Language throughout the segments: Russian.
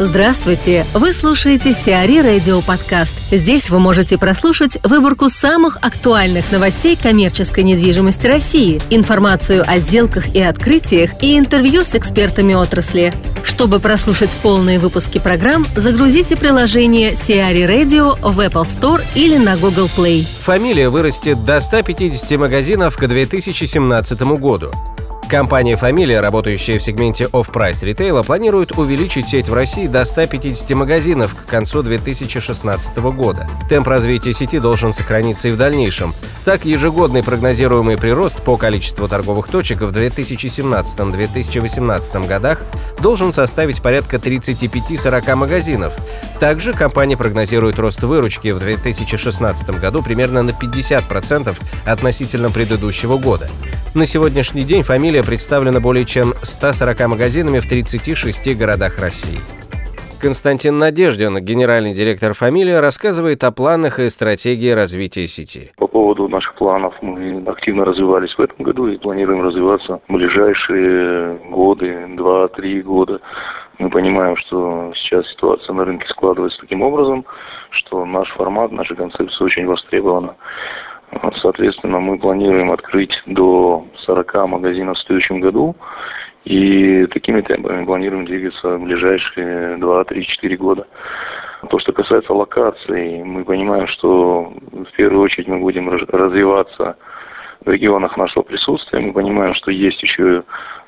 Здравствуйте! Вы слушаете Сиари Радио Подкаст. Здесь вы можете прослушать выборку самых актуальных новостей коммерческой недвижимости России, информацию о сделках и открытиях и интервью с экспертами отрасли. Чтобы прослушать полные выпуски программ, загрузите приложение Сиари Radio в Apple Store или на Google Play. Фамилия вырастет до 150 магазинов к 2017 году. Компания «Фамилия», работающая в сегменте off-price ритейла, планирует увеличить сеть в России до 150 магазинов к концу 2016 года. Темп развития сети должен сохраниться и в дальнейшем. Так, ежегодный прогнозируемый прирост по количеству торговых точек в 2017-2018 годах должен составить порядка 35-40 магазинов. Также компания прогнозирует рост выручки в 2016 году примерно на 50% относительно предыдущего года. На сегодняшний день фамилия представлена более чем 140 магазинами в 36 городах России. Константин Надеждин, генеральный директор «Фамилия», рассказывает о планах и стратегии развития сети. По поводу наших планов мы активно развивались в этом году и планируем развиваться в ближайшие годы, два-три года. Мы понимаем, что сейчас ситуация на рынке складывается таким образом, что наш формат, наша концепция очень востребована. Соответственно, мы планируем открыть до 40 магазинов в следующем году. И такими темпами планируем двигаться в ближайшие 2, 3, 4 года. То, что касается локаций, мы понимаем, что в первую очередь мы будем развиваться в регионах нашего присутствия. Мы понимаем, что есть еще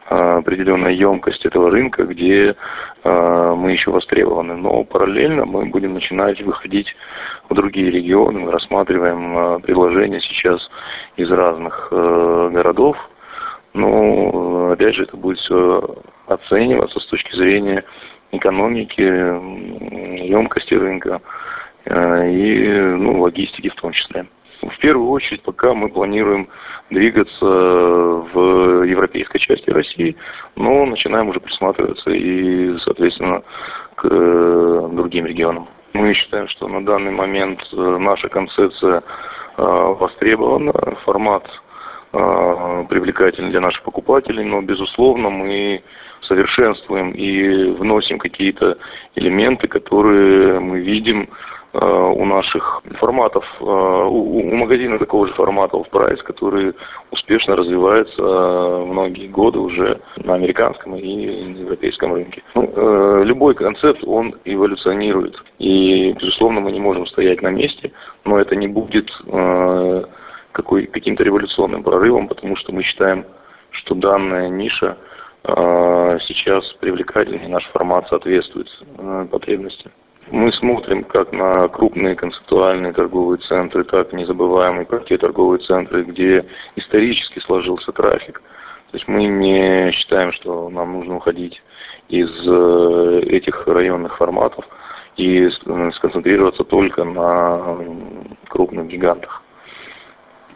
определенная емкость этого рынка, где э, мы еще востребованы. Но параллельно мы будем начинать выходить в другие регионы. Мы рассматриваем э, предложения сейчас из разных э, городов. Но, опять же, это будет все оцениваться с точки зрения экономики, емкости рынка и ну, логистики в том числе. Первую очередь, пока мы планируем двигаться в европейской части России, но начинаем уже присматриваться и, соответственно, к э, другим регионам. Мы считаем, что на данный момент э, наша концепция э, востребована, формат привлекательный для наших покупателей, но, безусловно, мы совершенствуем и вносим какие-то элементы, которые мы видим Э, у наших форматов, э, у, магазина такого же формата прайс, который успешно развивается э, многие годы уже на американском и европейском рынке. Ну, любой концепт, он эволюционирует. И, безусловно, мы не можем стоять на месте, но это не будет какой, каким-то революционным прорывом, потому что мы считаем, что данная ниша сейчас привлекательнее, наш формат соответствует потребностям. Мы смотрим как на крупные концептуальные торговые центры, так и не забываем и про те торговые центры, где исторически сложился трафик. То есть мы не считаем, что нам нужно уходить из э, этих районных форматов и сконцентрироваться только на крупных гигантах.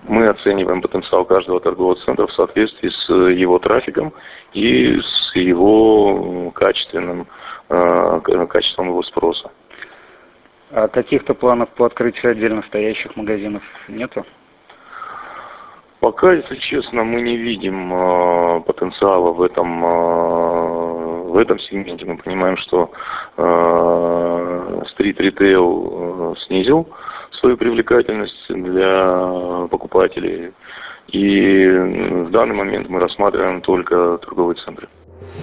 Мы оцениваем потенциал каждого торгового центра в соответствии с его трафиком и с его качественным, э, качеством его спроса. А каких-то планов по открытию отдельно стоящих магазинов нету? Пока, если честно, мы не видим э, потенциала в этом э, в этом сегменте. Мы понимаем, что э, стрит-ритейл э, снизил свою привлекательность для покупателей. И в данный момент мы рассматриваем только торговые центры.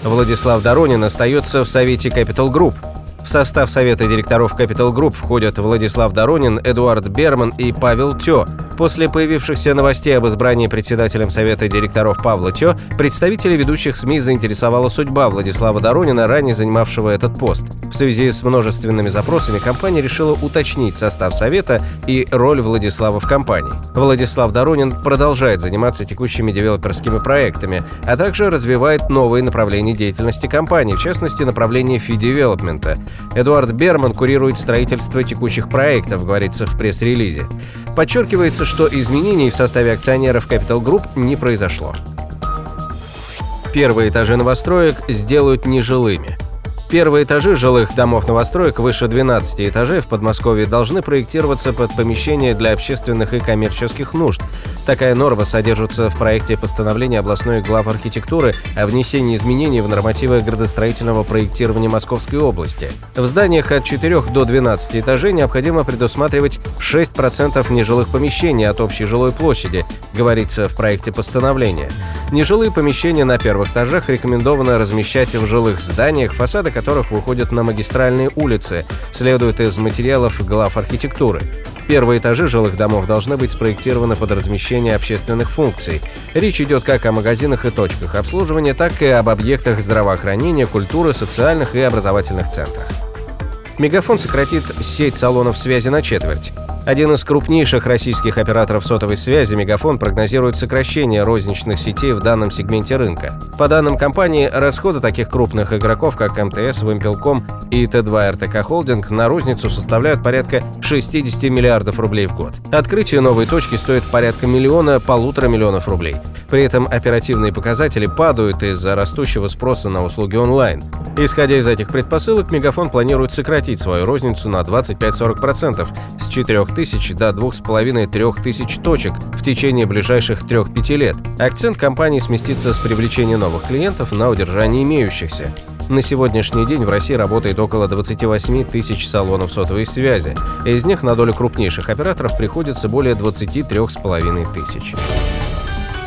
Владислав Доронин остается в Совете Capital Group. В состав Совета директоров Capital Group входят Владислав Доронин, Эдуард Берман и Павел Тё. После появившихся новостей об избрании председателем Совета директоров Павла Тё, представители ведущих СМИ заинтересовала судьба Владислава Доронина, ранее занимавшего этот пост. В связи с множественными запросами компания решила уточнить состав Совета и роль Владислава в компании. Владислав Доронин продолжает заниматься текущими девелоперскими проектами, а также развивает новые направления деятельности компании, в частности, направление фи-девелопмента. Эдуард Берман курирует строительство текущих проектов, говорится в пресс-релизе. Подчеркивается, что изменений в составе акционеров Capital Group не произошло. Первые этажи новостроек сделают нежилыми – Первые этажи жилых домов новостроек выше 12 этажей в Подмосковье должны проектироваться под помещения для общественных и коммерческих нужд. Такая норма содержится в проекте постановления областной глав архитектуры о внесении изменений в нормативы градостроительного проектирования Московской области. В зданиях от 4 до 12 этажей необходимо предусматривать 6% нежилых помещений от общей жилой площади, говорится в проекте постановления. Нежилые помещения на первых этажах рекомендовано размещать в жилых зданиях, фасады которых выходят на магистральные улицы, следует из материалов глав архитектуры. Первые этажи жилых домов должны быть спроектированы под размещение общественных функций. Речь идет как о магазинах и точках обслуживания, так и об объектах здравоохранения, культуры, социальных и образовательных центрах. Мегафон сократит сеть салонов связи на четверть. Один из крупнейших российских операторов сотовой связи «Мегафон» прогнозирует сокращение розничных сетей в данном сегменте рынка. По данным компании, расходы таких крупных игроков, как МТС, Вимпелком и Т2 РТК Холдинг на розницу составляют порядка 60 миллиардов рублей в год. Открытие новой точки стоит порядка миллиона полутора миллионов рублей. При этом оперативные показатели падают из-за растущего спроса на услуги онлайн. Исходя из этих предпосылок, Мегафон планирует сократить свою розницу на 25-40% с 4 тысяч до 2,5-3 тысяч точек в течение ближайших 3-5 лет. Акцент компании сместится с привлечения новых клиентов на удержание имеющихся. На сегодняшний день в России работает около 28 тысяч салонов сотовой связи. Из них на долю крупнейших операторов приходится более 23,5 тысяч.